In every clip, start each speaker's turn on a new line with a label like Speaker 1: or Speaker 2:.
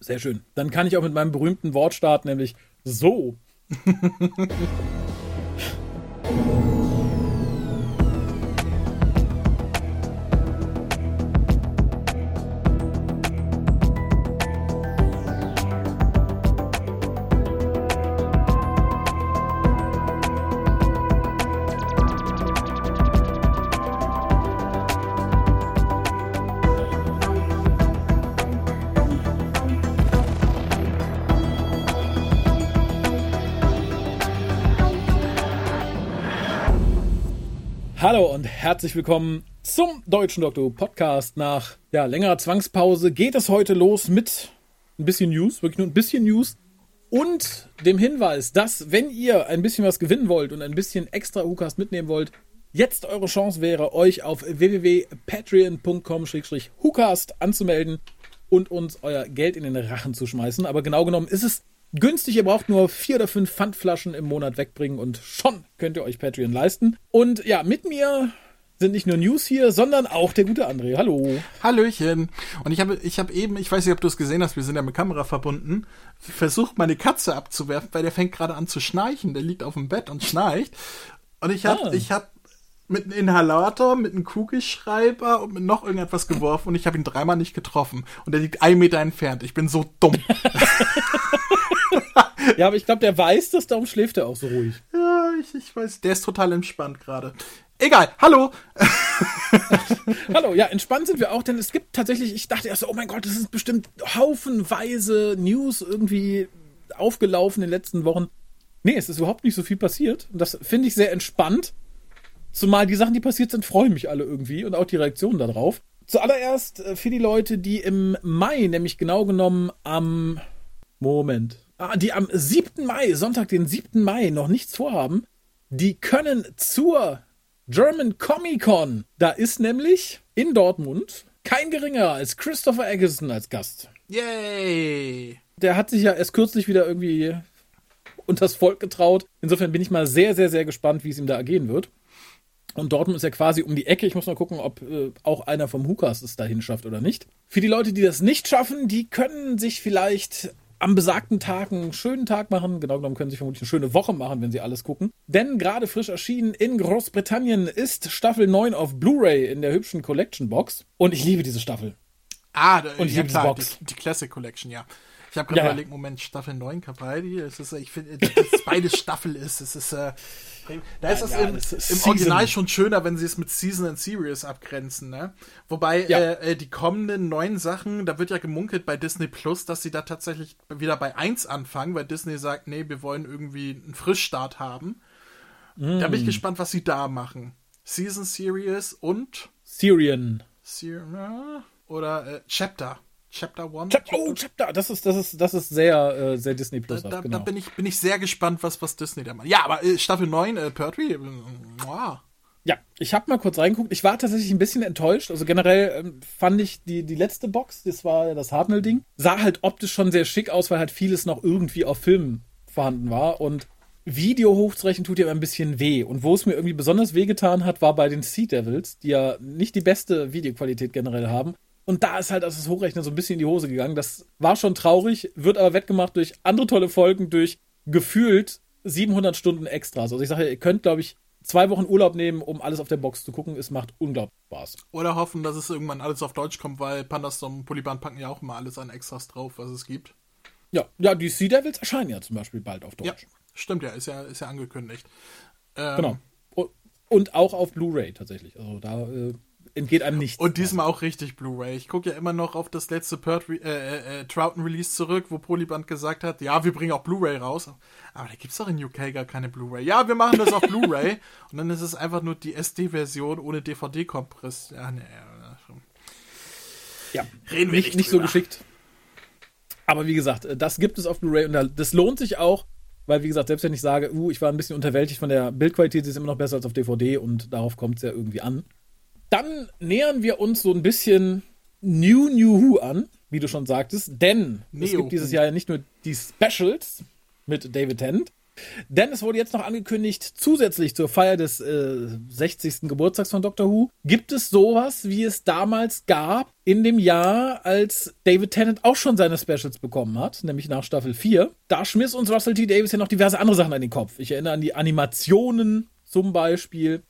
Speaker 1: Sehr schön. Dann kann ich auch mit meinem berühmten Wort starten, nämlich so. herzlich willkommen zum Deutschen Doktor Podcast. Nach ja, längerer Zwangspause geht es heute los mit ein bisschen News, wirklich nur ein bisschen News und dem Hinweis, dass wenn ihr ein bisschen was gewinnen wollt und ein bisschen extra Ucast mitnehmen wollt, jetzt eure Chance wäre, euch auf www.patreon.com-hucast anzumelden und uns euer Geld in den Rachen zu schmeißen. Aber genau genommen ist es günstig. Ihr braucht nur vier oder fünf Pfandflaschen im Monat wegbringen und schon könnt ihr euch Patreon leisten. Und ja, mit mir sind nicht nur News hier, sondern auch der gute André. Hallo.
Speaker 2: Hallöchen. Und ich habe ich habe eben, ich weiß nicht, ob du es gesehen hast, wir sind ja mit Kamera verbunden, versucht meine Katze abzuwerfen, weil der fängt gerade an zu schnarchen. Der liegt auf dem Bett und schnarcht. Und ich habe ah. ich habe mit einem Inhalator, mit einem Kugelschreiber und mit noch irgendetwas geworfen und ich habe ihn dreimal nicht getroffen. Und er liegt ein Meter entfernt. Ich bin so dumm.
Speaker 1: ja, aber ich glaube, der weiß das, darum schläft er auch so ruhig.
Speaker 2: Ja, ich, ich weiß. Der ist total entspannt gerade. Egal, hallo.
Speaker 1: hallo, ja, entspannt sind wir auch, denn es gibt tatsächlich, ich dachte erst, oh mein Gott, das sind bestimmt haufenweise News irgendwie aufgelaufen in den letzten Wochen. Nee, es ist überhaupt nicht so viel passiert. Und das finde ich sehr entspannt. Zumal die Sachen, die passiert sind, freuen mich alle irgendwie und auch die Reaktionen darauf. Zuallererst äh, für die Leute, die im Mai, nämlich genau genommen am Moment, die am 7. Mai, Sonntag, den 7. Mai, noch nichts vorhaben, die können zur German Comic Con. Da ist nämlich in Dortmund kein geringerer als Christopher Eggleston als Gast.
Speaker 2: Yay!
Speaker 1: Der hat sich ja erst kürzlich wieder irgendwie unters Volk getraut. Insofern bin ich mal sehr, sehr, sehr gespannt, wie es ihm da ergehen wird. Und Dortmund ist ja quasi um die Ecke. Ich muss mal gucken, ob äh, auch einer vom Hukas es dahin schafft oder nicht. Für die Leute, die das nicht schaffen, die können sich vielleicht am besagten Tag einen schönen Tag machen. Genau genommen können sie vermutlich eine schöne Woche machen, wenn sie alles gucken. Denn gerade frisch erschienen in Großbritannien ist Staffel 9 auf Blu-ray in der hübschen Collection Box. Und ich liebe diese Staffel.
Speaker 2: Ah, und ich ja, liebe klar. Die, die Classic Collection, ja. Ich habe gerade ja. überlegt, Moment, Staffel 9 Capaldi, es ist, ich finde, dass beides Staffel ist, es ist, äh, da ist es ja, im, im Original schon schöner, wenn sie es mit Season and Series abgrenzen, ne? Wobei ja. äh, äh die kommenden neuen Sachen, da wird ja gemunkelt bei Disney Plus, dass sie da tatsächlich wieder bei 1 anfangen, weil Disney sagt, nee, wir wollen irgendwie einen Frischstart haben. Mm. Da bin ich mm. gespannt, was sie da machen. Season Series und
Speaker 1: Syrian.
Speaker 2: Syrian oder äh, Chapter. Chapter One.
Speaker 1: Chapter, oh, Chapter, das ist, das ist, das ist sehr, äh, sehr Disney Plus.
Speaker 2: Da, da,
Speaker 1: genau.
Speaker 2: da, bin ich, bin ich sehr gespannt, was, was Disney da macht. Ja, aber äh, Staffel 9, äh, Pertwee, äh, wow.
Speaker 1: Ja, ich habe mal kurz reingeguckt. Ich war tatsächlich ein bisschen enttäuscht. Also generell ähm, fand ich die, die letzte Box, das war das Hartnell-Ding, sah halt optisch schon sehr schick aus, weil halt vieles noch irgendwie auf Film vorhanden war. Und Video hochzurechnen tut ja ein bisschen weh. Und wo es mir irgendwie besonders wehgetan hat, war bei den Sea Devils, die ja nicht die beste Videoqualität generell haben. Und da ist halt also das Hochrechnen so ein bisschen in die Hose gegangen. Das war schon traurig, wird aber wettgemacht durch andere tolle Folgen, durch gefühlt 700 Stunden Extras. Also ich sage, ihr könnt, glaube ich, zwei Wochen Urlaub nehmen, um alles auf der Box zu gucken. Es macht unglaublich Spaß.
Speaker 2: Oder hoffen, dass es irgendwann alles auf Deutsch kommt, weil Pandas und Polyban packen ja auch immer alles an Extras drauf, was es gibt.
Speaker 1: Ja, ja, die Sea Devils erscheinen ja zum Beispiel bald auf Deutsch. Ja,
Speaker 2: stimmt ja, ist ja, ist ja angekündigt.
Speaker 1: Ähm, genau. Und auch auf Blu-ray tatsächlich. Also da äh, entgeht einem nichts.
Speaker 2: Und diesmal auch richtig Blu-ray. Ich gucke ja immer noch auf das letzte Pert äh, äh, äh, Troughton Release zurück, wo Polyband gesagt hat, ja, wir bringen auch Blu-ray raus. Aber da gibt es doch in UK gar keine Blu-ray. Ja, wir machen das auf Blu-ray. Und dann ist es einfach nur die SD-Version ohne DVD-Kompress. Ja, ne.
Speaker 1: Ja, reden wir nicht, nicht, nicht so geschickt. Aber wie gesagt, das gibt es auf Blu-ray und das lohnt sich auch, weil wie gesagt, selbst wenn ich sage, uh, ich war ein bisschen unterwältigt von der Bildqualität, sie ist immer noch besser als auf DVD und darauf kommt es ja irgendwie an. Dann nähern wir uns so ein bisschen New New Who an, wie du schon sagtest, denn Neo. es gibt dieses Jahr ja nicht nur die Specials mit David Tennant, Denn es wurde jetzt noch angekündigt, zusätzlich zur Feier des äh, 60. Geburtstags von Doctor Who, gibt es sowas, wie es damals gab in dem Jahr, als David Tennant auch schon seine Specials bekommen hat, nämlich nach Staffel 4. Da schmiss uns Russell T. Davis ja noch diverse andere Sachen an den Kopf. Ich erinnere an die Animationen zum Beispiel.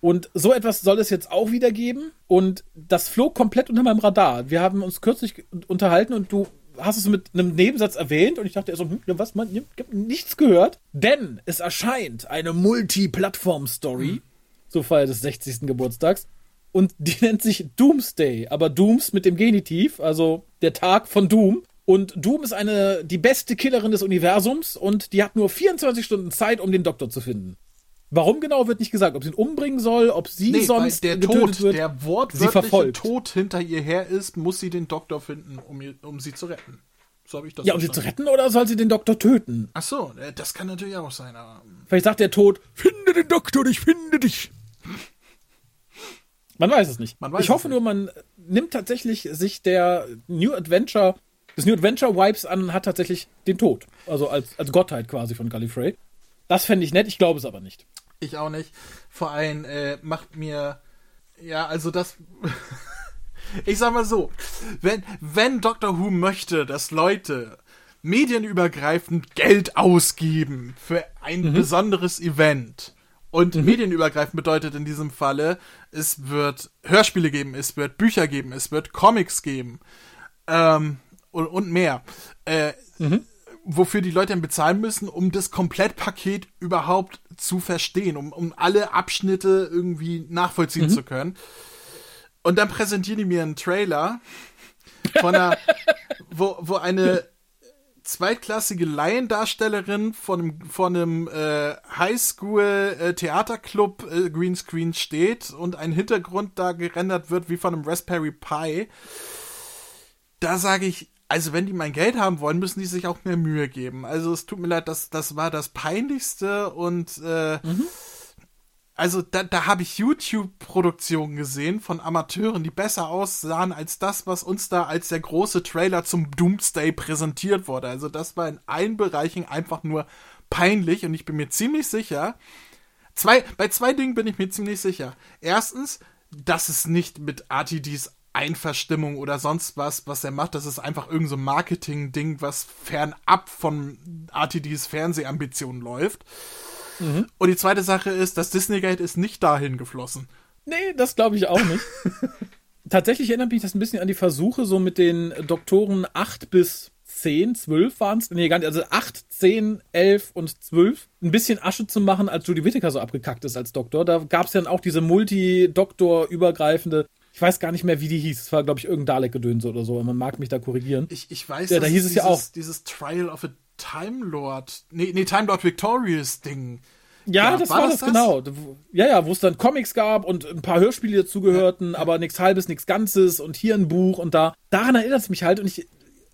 Speaker 1: Und so etwas soll es jetzt auch wieder geben. Und das flog komplett unter meinem Radar. Wir haben uns kürzlich unterhalten und du hast es mit einem Nebensatz erwähnt und ich dachte so, hm, was, man, ich hab nichts gehört. Denn es erscheint eine Multi-Plattform-Story mhm. zur Feier des 60. Geburtstags. Und die nennt sich Doomsday, aber Dooms mit dem Genitiv, also der Tag von Doom. Und Doom ist eine, die beste Killerin des Universums und die hat nur 24 Stunden Zeit, um den Doktor zu finden. Warum genau wird nicht gesagt, ob sie ihn umbringen soll, ob sie nee, sonst
Speaker 2: der Tod, wird, der wortwörtliche Tod hinter ihr her ist, muss sie den Doktor finden, um, ihr, um sie zu retten.
Speaker 1: So habe ich das. Ja, um sie zu retten oder soll sie den Doktor töten?
Speaker 2: Ach so, äh, das kann natürlich auch sein. Aber
Speaker 1: hm. Vielleicht sagt der Tod: Finde den Doktor, ich finde dich. Man weiß es nicht. Weiß ich hoffe nur, man nimmt tatsächlich sich der New Adventure, des New Adventure Vibes an, hat tatsächlich den Tod. Also als, als Gottheit quasi von Gallifrey. Das fände ich nett, ich glaube es aber nicht.
Speaker 2: Ich auch nicht. Vor allem äh, macht mir. Ja, also das. ich sag mal so, wenn, wenn Doctor Who möchte, dass Leute medienübergreifend Geld ausgeben für ein mhm. besonderes Event, und mhm. medienübergreifend bedeutet in diesem Falle, es wird Hörspiele geben, es wird Bücher geben, es wird Comics geben ähm, und, und mehr. Äh, mhm wofür die Leute dann bezahlen müssen, um das Komplettpaket überhaupt zu verstehen, um, um alle Abschnitte irgendwie nachvollziehen mhm. zu können. Und dann präsentieren die mir einen Trailer von einer, wo, wo eine zweitklassige Laiendarstellerin von einem, von einem äh, Highschool-Theaterclub äh, Greenscreen steht und ein Hintergrund da gerendert wird wie von einem Raspberry Pi. Da sage ich, also wenn die mein Geld haben wollen, müssen die sich auch mehr Mühe geben. Also es tut mir leid, das, das war das Peinlichste und äh, mhm. also da, da habe ich YouTube-Produktionen gesehen von Amateuren, die besser aussahen als das, was uns da als der große Trailer zum Doomsday präsentiert wurde. Also das war in allen Bereichen einfach nur peinlich und ich bin mir ziemlich sicher, zwei, bei zwei Dingen bin ich mir ziemlich sicher. Erstens, dass es nicht mit RTDs Einverstimmung oder sonst was, was er macht. Das ist einfach irgendein so Marketing-Ding, was fernab von RTDs Fernsehambitionen läuft. Mhm. Und die zweite Sache ist, das Disney-Geld ist nicht dahin geflossen.
Speaker 1: Nee, das glaube ich auch nicht. Tatsächlich erinnert mich das ein bisschen an die Versuche, so mit den Doktoren 8 bis 10, 12 waren es, nee, gar nicht, also 8, 10, 11 und 12, ein bisschen Asche zu machen, als Judy Whittaker so abgekackt ist als Doktor. Da gab es dann auch diese Multi-Doktor-übergreifende ich weiß gar nicht mehr, wie die hieß. Es war, glaube ich, irgendein Dalek-Gedönse oder so. Man mag mich da korrigieren.
Speaker 2: Ich, ich weiß, ja, da hieß es dieses, ja auch. Dieses Trial of a Time Lord, nee, nee, Time Lord Victorious Ding.
Speaker 1: Ja, ja das war, war das, das, genau. Ja, ja, wo es dann Comics gab und ein paar Hörspiele dazugehörten, ja, aber nichts halbes, nichts Ganzes und hier ein Buch und da. Daran erinnert es mich halt und ich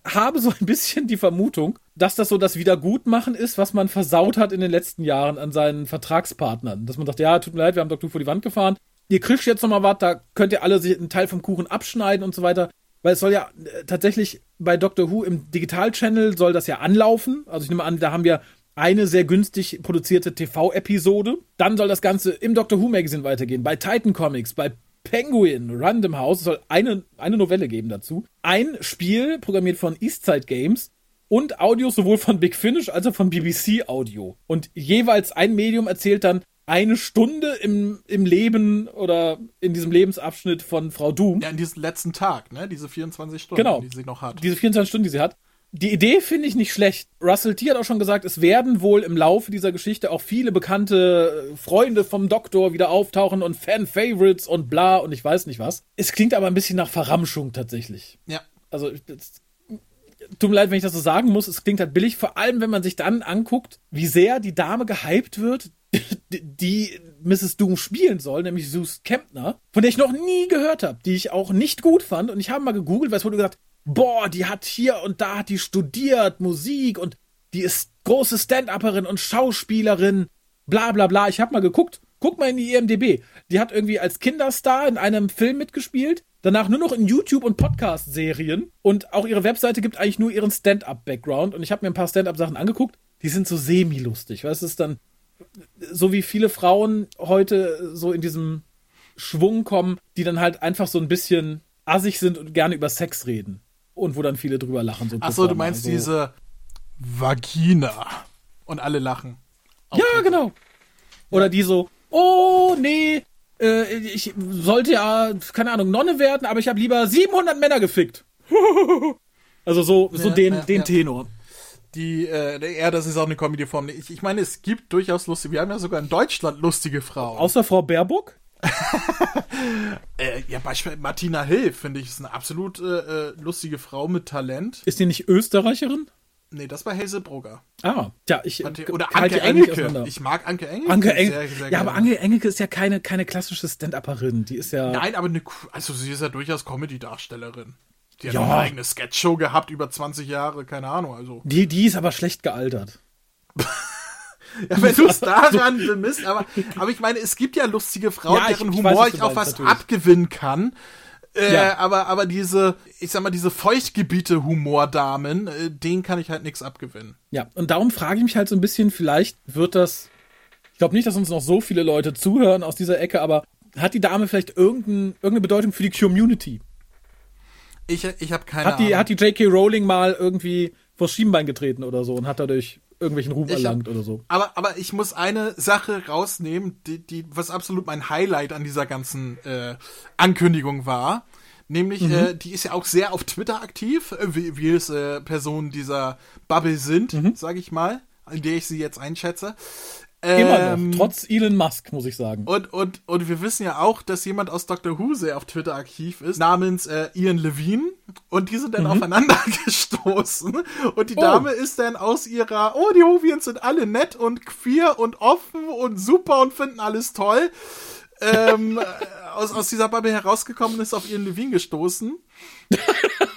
Speaker 1: habe so ein bisschen die Vermutung, dass das so das Wiedergutmachen ist, was man versaut hat in den letzten Jahren an seinen Vertragspartnern. Dass man sagt, ja, tut mir leid, wir haben Dr. vor die Wand gefahren, ihr kriegt jetzt nochmal was, da könnt ihr alle einen Teil vom Kuchen abschneiden und so weiter. Weil es soll ja äh, tatsächlich bei Doctor Who im Digital-Channel soll das ja anlaufen. Also ich nehme an, da haben wir eine sehr günstig produzierte TV-Episode. Dann soll das Ganze im Doctor Who Magazine weitergehen, bei Titan Comics, bei Penguin, Random House. Es soll eine, eine Novelle geben dazu. Ein Spiel, programmiert von Eastside Games. Und Audios sowohl von Big Finish als auch von BBC Audio. Und jeweils ein Medium erzählt dann eine Stunde im, im Leben oder in diesem Lebensabschnitt von Frau Doom.
Speaker 2: Ja, in diesem letzten Tag, ne? Diese 24 Stunden,
Speaker 1: genau,
Speaker 2: die sie noch hat.
Speaker 1: Diese 24 Stunden, die sie hat. Die Idee finde ich nicht schlecht. Russell T. hat auch schon gesagt, es werden wohl im Laufe dieser Geschichte auch viele bekannte Freunde vom Doktor wieder auftauchen und Fan-Favorites und bla und ich weiß nicht was. Es klingt aber ein bisschen nach Verramschung tatsächlich.
Speaker 2: Ja.
Speaker 1: Also, es, tut mir leid, wenn ich das so sagen muss, es klingt halt billig, vor allem wenn man sich dann anguckt, wie sehr die Dame gehypt wird, die Mrs. Doom spielen soll, nämlich Zeus Kempner, von der ich noch nie gehört habe, die ich auch nicht gut fand. Und ich habe mal gegoogelt, weil es wurde gesagt, boah, die hat hier und da hat die studiert Musik und die ist große Stand-Upperin und Schauspielerin, bla bla bla. Ich habe mal geguckt, guck mal in die IMDB. Die hat irgendwie als Kinderstar in einem Film mitgespielt, danach nur noch in YouTube- und Podcast-Serien und auch ihre Webseite gibt eigentlich nur ihren Stand-Up-Background und ich habe mir ein paar Stand-Up-Sachen angeguckt die sind so semi-lustig. Weißt du, ist dann so wie viele Frauen heute so in diesem Schwung kommen, die dann halt einfach so ein bisschen assig sind und gerne über Sex reden. Und wo dann viele drüber lachen.
Speaker 2: So Achso, du meinst also, diese Vagina. Und alle lachen.
Speaker 1: Ja, genau. Oder die so, oh, nee, äh, ich sollte ja, keine Ahnung, Nonne werden, aber ich habe lieber 700 Männer gefickt. also so, so ja, den, ja, den ja. Tenor.
Speaker 2: Die, äh, ja, das ist auch eine Comedy-Form. Ich, ich meine, es gibt durchaus lustige, wir haben ja sogar in Deutschland lustige Frauen.
Speaker 1: Außer Frau Baerbock?
Speaker 2: äh, ja, beispielsweise Martina Hill, finde ich, ist eine absolut äh, äh, lustige Frau mit Talent.
Speaker 1: Ist die nicht Österreicherin?
Speaker 2: Nee, das war Hazel Brugger.
Speaker 1: Ah, ja, ich
Speaker 2: oder Anke Engelke. Ich mag Anke Engelke.
Speaker 1: Anke Engelke. Sehr, sehr ja, aber Anke Engelke ist ja keine keine klassische Stand-Upperin, die ist ja
Speaker 2: Nein, aber eine also sie ist ja durchaus Comedy Darstellerin. Die hat ja. eine eigene Sketch-Show gehabt über 20 Jahre, keine Ahnung, also.
Speaker 1: Die die ist aber schlecht gealtert.
Speaker 2: Ja, wenn du es daran bemisst, aber, aber ich meine, es gibt ja lustige Frauen, ja, deren ich, ich Humor weiß, ich auch was natürlich. abgewinnen kann. Äh, ja. aber, aber diese, ich sag mal, diese Feuchtgebiete-Humordamen, äh, denen kann ich halt nichts abgewinnen.
Speaker 1: Ja, und darum frage ich mich halt so ein bisschen, vielleicht wird das, ich glaube nicht, dass uns noch so viele Leute zuhören aus dieser Ecke, aber hat die Dame vielleicht irgendein, irgendeine Bedeutung für die Community?
Speaker 2: Ich, ich habe keine
Speaker 1: hat die, Ahnung. Hat die J.K. Rowling mal irgendwie vors Schienbein getreten oder so und hat dadurch irgendwelchen Ruhm erlangt hab, oder so.
Speaker 2: Aber, aber ich muss eine Sache rausnehmen, die, die, was absolut mein Highlight an dieser ganzen äh, Ankündigung war. Nämlich, mhm. äh, die ist ja auch sehr auf Twitter aktiv, äh, wie, wie es äh, Personen dieser Bubble sind, mhm. sage ich mal, in der ich sie jetzt einschätze.
Speaker 1: Immer ähm, noch, trotz Elon Musk, muss ich sagen.
Speaker 2: Und, und, und wir wissen ja auch, dass jemand aus Dr. Who sehr auf Twitter aktiv ist, namens äh, Ian Levine. Und die sind dann mhm. aufeinander gestoßen. Und die oh. Dame ist dann aus ihrer, oh, die Whovians sind alle nett und queer und offen und super und finden alles toll. ähm, äh, aus, aus dieser Bubble herausgekommen ist auf Ian Levine gestoßen.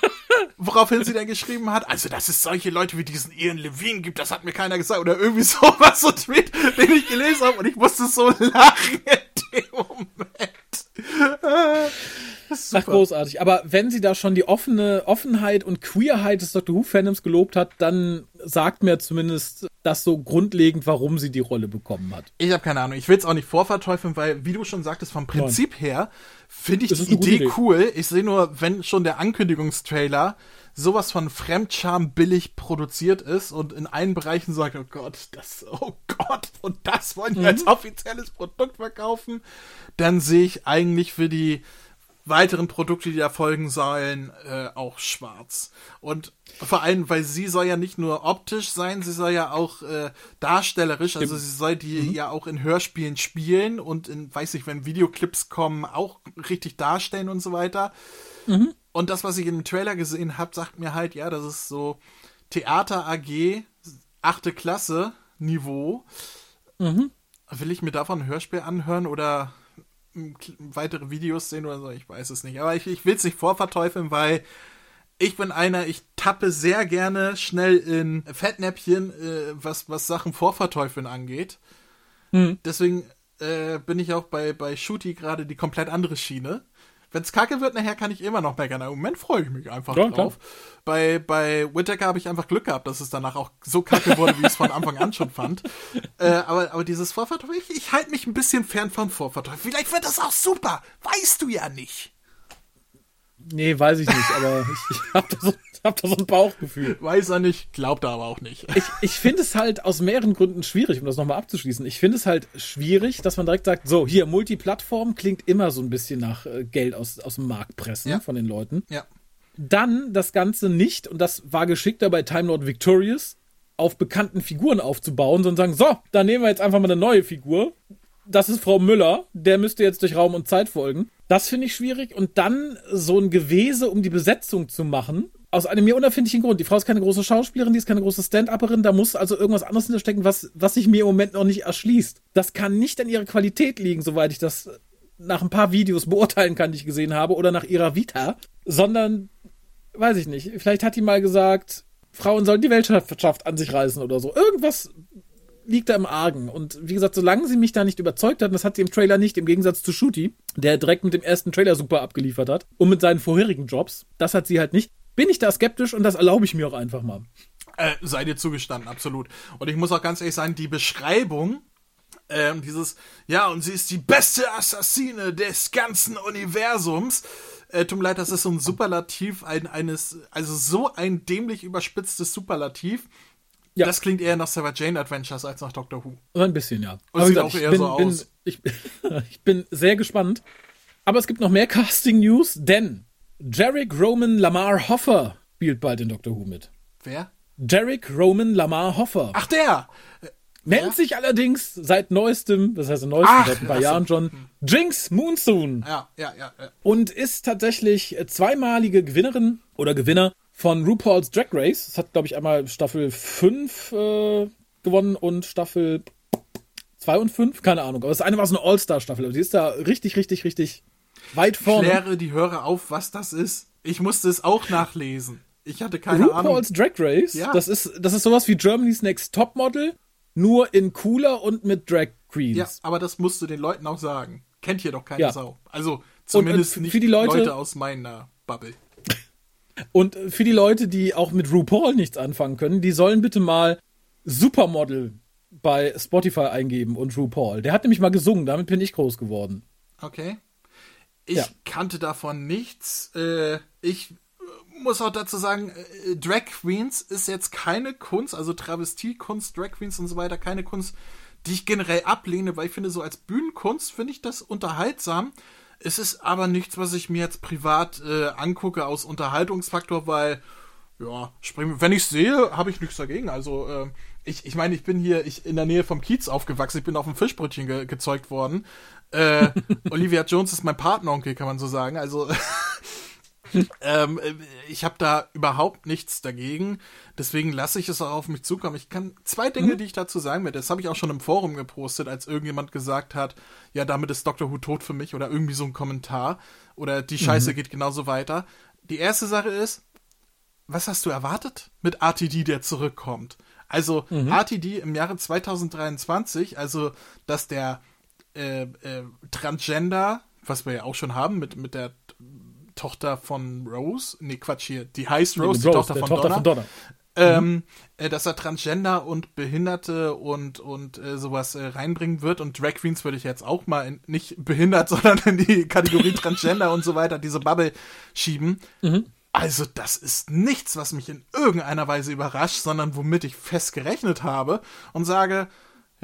Speaker 2: Woraufhin sie dann geschrieben hat, also dass es solche Leute wie diesen Ian Levine gibt, das hat mir keiner gesagt. Oder irgendwie sowas, so Tweet, den ich gelesen habe und ich musste so lachen in dem Moment.
Speaker 1: Ach, großartig. Aber wenn sie da schon die offene Offenheit und Queerheit des Doctor Who-Fandoms gelobt hat, dann sagt mir zumindest das so grundlegend, warum sie die Rolle bekommen hat.
Speaker 2: Ich habe keine Ahnung. Ich will es auch nicht vorverteufeln, weil, wie du schon sagtest, vom Prinzip Nein. her finde ich das die Idee, Idee cool. Ich sehe nur, wenn schon der Ankündigungstrailer sowas von Fremdscham billig produziert ist und in allen Bereichen sagt, oh Gott, das, oh Gott, und das wollen die mhm. als offizielles Produkt verkaufen, dann sehe ich eigentlich für die weiteren Produkte, die da folgen sollen, äh, auch schwarz. Und vor allem, weil sie soll ja nicht nur optisch sein, sie soll ja auch äh, darstellerisch, also sie soll die mhm. ja auch in Hörspielen spielen und in, weiß ich, wenn Videoclips kommen, auch richtig darstellen und so weiter. Mhm. Und das, was ich im Trailer gesehen habe, sagt mir halt, ja, das ist so Theater AG, achte Klasse Niveau. Mhm. Will ich mir davon ein Hörspiel anhören oder weitere Videos sehen oder so, ich weiß es nicht. Aber ich, ich will es nicht vorverteufeln, weil ich bin einer, ich tappe sehr gerne schnell in Fettnäpfchen, äh, was, was Sachen vorverteufeln angeht. Hm. Deswegen äh, bin ich auch bei, bei Shooty gerade die komplett andere Schiene. Wenn es kacke wird, nachher kann ich immer noch meckern. Im Moment freue ich mich einfach ja, drauf. Klar. Bei, bei Whittaker habe ich einfach Glück gehabt, dass es danach auch so kacke wurde, wie ich es von Anfang an schon fand. Äh, aber, aber dieses Vorverteufel, ich, ich halte mich ein bisschen fern vom Vorverteufel. Vielleicht wird das auch super. Weißt du ja nicht.
Speaker 1: Nee, weiß ich nicht, aber ich, ich habe da, so, hab da so ein Bauchgefühl.
Speaker 2: Weiß er nicht, glaubt er aber auch nicht.
Speaker 1: Ich, ich finde es halt aus mehreren Gründen schwierig, um das nochmal abzuschließen. Ich finde es halt schwierig, dass man direkt sagt, so, hier, Multiplattform klingt immer so ein bisschen nach äh, Geld aus, aus dem Markt pressen ja. von den Leuten.
Speaker 2: Ja.
Speaker 1: Dann das Ganze nicht, und das war geschickter bei Time Lord Victorious, auf bekannten Figuren aufzubauen, sondern sagen, so, dann nehmen wir jetzt einfach mal eine neue Figur. Das ist Frau Müller, der müsste jetzt durch Raum und Zeit folgen. Das finde ich schwierig. Und dann so ein Gewese, um die Besetzung zu machen, aus einem mir unerfindlichen Grund. Die Frau ist keine große Schauspielerin, die ist keine große Stand-Upperin, da muss also irgendwas anderes hinterstecken, was, was sich mir im Moment noch nicht erschließt. Das kann nicht an ihrer Qualität liegen, soweit ich das nach ein paar Videos beurteilen kann, die ich gesehen habe, oder nach ihrer Vita, sondern, weiß ich nicht, vielleicht hat die mal gesagt, Frauen sollen die Weltwirtschaft an sich reißen oder so. Irgendwas liegt da im Argen. Und wie gesagt, solange sie mich da nicht überzeugt hat, das hat sie im Trailer nicht, im Gegensatz zu Shooty, der direkt mit dem ersten Trailer super abgeliefert hat und mit seinen vorherigen Jobs, das hat sie halt nicht, bin ich da skeptisch und das erlaube ich mir auch einfach mal.
Speaker 2: Äh, sei dir zugestanden, absolut. Und ich muss auch ganz ehrlich sagen, die Beschreibung, ähm, dieses, ja, und sie ist die beste Assassine des ganzen Universums. Äh, tut mir leid, das ist so ein Superlativ ein, eines, also so ein dämlich überspitztes Superlativ. Ja. Das klingt eher nach Sarah Jane Adventures als nach Doctor Who.
Speaker 1: Ein bisschen, ja.
Speaker 2: Und Aber sieht gesagt, auch eher bin, so
Speaker 1: bin,
Speaker 2: aus.
Speaker 1: Ich, ich bin sehr gespannt. Aber es gibt noch mehr Casting-News, denn Jarek Roman Lamar Hoffer spielt bald in Doctor Who mit.
Speaker 2: Wer?
Speaker 1: Jarek Roman Lamar Hoffer.
Speaker 2: Ach, der!
Speaker 1: Nennt ja? sich allerdings seit neuestem, das heißt neuestem, Ach, seit ein paar Jahren schon, Jinx Moonsoon.
Speaker 2: Ja, ja, ja, ja.
Speaker 1: Und ist tatsächlich zweimalige Gewinnerin oder Gewinner von RuPaul's Drag Race. Das hat, glaube ich, einmal Staffel 5 äh, gewonnen und Staffel 2 und 5, keine Ahnung. Aber das eine war so eine All-Star-Staffel. Aber die ist da richtig, richtig, richtig weit vorne.
Speaker 2: Kläre die Hörer auf, was das ist. Ich musste es auch nachlesen. Ich hatte keine
Speaker 1: RuPaul's
Speaker 2: Ahnung.
Speaker 1: RuPaul's Drag Race, ja. das, ist, das ist sowas wie Germany's Next Topmodel, nur in cooler und mit Drag Queens. Ja,
Speaker 2: aber das musst du den Leuten auch sagen. Kennt hier doch keine ja. Sau. Also zumindest
Speaker 1: und,
Speaker 2: und
Speaker 1: nicht die Leute,
Speaker 2: Leute aus meiner Bubble.
Speaker 1: Und für die Leute, die auch mit RuPaul nichts anfangen können, die sollen bitte mal Supermodel bei Spotify eingeben und RuPaul. Der hat nämlich mal gesungen, damit bin ich groß geworden.
Speaker 2: Okay. Ich ja. kannte davon nichts. Äh, ich muss auch dazu sagen, äh, Drag Queens ist jetzt keine Kunst, also Travestie-Kunst, Drag Queens und so weiter, keine Kunst, die ich generell ablehne, weil ich finde, so als Bühnenkunst finde ich das unterhaltsam. Es ist aber nichts, was ich mir jetzt privat äh, angucke aus Unterhaltungsfaktor, weil, ja, wenn ich sehe, habe ich nichts dagegen. Also, äh, ich, ich meine, ich bin hier ich, in der Nähe vom Kiez aufgewachsen, ich bin auf dem Fischbrötchen ge gezeugt worden. Äh, Olivia Jones ist mein Partneronkel, kann man so sagen. Also, ähm, äh, ich habe da überhaupt nichts dagegen. Deswegen lasse ich es auch auf mich zukommen. Ich kann zwei Dinge, mhm. die ich dazu sagen werde. Das habe ich auch schon im Forum gepostet, als irgendjemand gesagt hat, ja, damit ist Doctor Who tot für mich oder irgendwie so ein Kommentar. Oder die Scheiße mhm. geht genauso weiter. Die erste Sache ist, was hast du erwartet mit RTD, der zurückkommt? Also mhm. RTD im Jahre 2023, also dass der äh, äh, Transgender, was wir ja auch schon haben mit, mit der Tochter von Rose, nee, Quatsch hier, die heißt Rose, die, Rose, Tochter, von, Tochter Donna, von Donna. Ähm, mhm. äh, dass er Transgender und Behinderte und, und äh, sowas äh, reinbringen wird. Und Drag Queens würde ich jetzt auch mal in, nicht behindert, sondern in die Kategorie Transgender und so weiter, diese Bubble schieben. Mhm. Also, das ist nichts, was mich in irgendeiner Weise überrascht, sondern womit ich fest gerechnet habe und sage,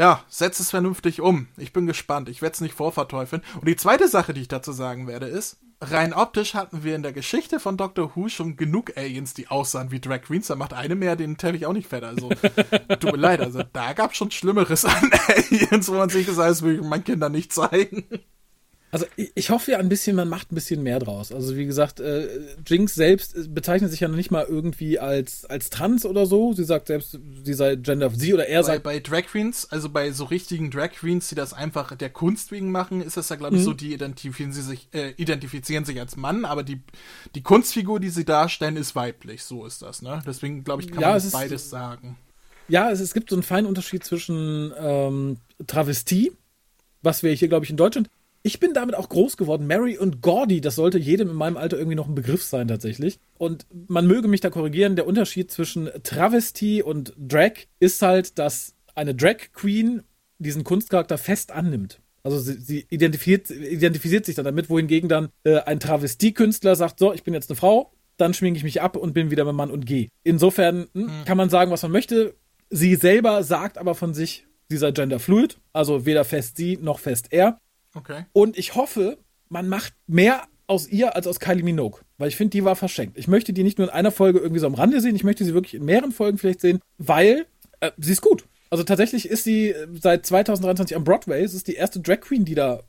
Speaker 2: ja, setz es vernünftig um. Ich bin gespannt. Ich werde es nicht vorverteufeln. Und die zweite Sache, die ich dazu sagen werde, ist, rein optisch hatten wir in der Geschichte von Doctor Who schon genug Aliens, die aussahen wie Drag Queens. Da macht eine mehr den Teppich auch nicht fett. Also, tut mir leid. Also, da gab es schon Schlimmeres an Aliens, wo man sich gesagt hat, das will ich meinen Kindern nicht zeigen.
Speaker 1: Also ich hoffe ja ein bisschen, man macht ein bisschen mehr draus. Also wie gesagt, äh, Jinx selbst äh, bezeichnet sich ja noch nicht mal irgendwie als, als trans oder so. Sie sagt selbst, sie sei Gender, sie oder er
Speaker 2: bei,
Speaker 1: sagt.
Speaker 2: Bei Drag Queens, also bei so richtigen Drag Queens, die das einfach der Kunst wegen machen, ist das ja, glaube ich, mhm. so, die identifizieren, sie sich, äh, identifizieren sich als Mann, aber die, die Kunstfigur, die sie darstellen, ist weiblich. So ist das, ne? Deswegen, glaube ich, kann ja, man beides sagen.
Speaker 1: Ja, es, es gibt so einen feinen Unterschied zwischen ähm, Travestie, was wir hier, glaube ich, in Deutschland ich bin damit auch groß geworden. Mary und Gordy, das sollte jedem in meinem Alter irgendwie noch ein Begriff sein tatsächlich. Und man möge mich da korrigieren, der Unterschied zwischen Travestie und Drag ist halt, dass eine Drag Queen diesen Kunstcharakter fest annimmt. Also sie, sie identifiziert, identifiziert sich dann damit, wohingegen dann äh, ein Travestiekünstler sagt, so, ich bin jetzt eine Frau, dann schminke ich mich ab und bin wieder mein Mann und gehe. Insofern hm, mhm. kann man sagen, was man möchte. Sie selber sagt aber von sich, sie sei genderfluid, also weder fest sie noch fest er.
Speaker 2: Okay.
Speaker 1: Und ich hoffe, man macht mehr aus ihr als aus Kylie Minogue, weil ich finde, die war verschenkt. Ich möchte die nicht nur in einer Folge irgendwie so am Rande sehen, ich möchte sie wirklich in mehreren Folgen vielleicht sehen, weil äh, sie ist gut. Also tatsächlich ist sie äh, seit 2023 am Broadway. Es ist die erste Drag Queen, die da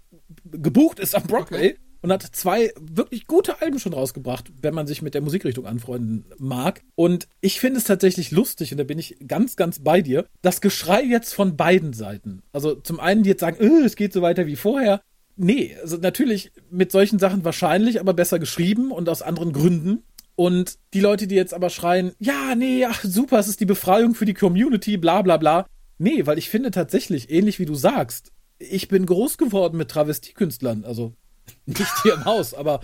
Speaker 1: gebucht ist am Broadway. Okay. Und hat zwei wirklich gute Alben schon rausgebracht, wenn man sich mit der Musikrichtung anfreunden mag. Und ich finde es tatsächlich lustig, und da bin ich ganz, ganz bei dir, das Geschrei jetzt von beiden Seiten. Also zum einen, die jetzt sagen, äh, es geht so weiter wie vorher. Nee, also natürlich mit solchen Sachen wahrscheinlich, aber besser geschrieben und aus anderen Gründen. Und die Leute, die jetzt aber schreien, ja, nee, ach, super, es ist die Befreiung für die Community, bla bla bla. Nee, weil ich finde tatsächlich, ähnlich wie du sagst, ich bin groß geworden mit Travestiekünstlern. Also nicht hier im Haus, aber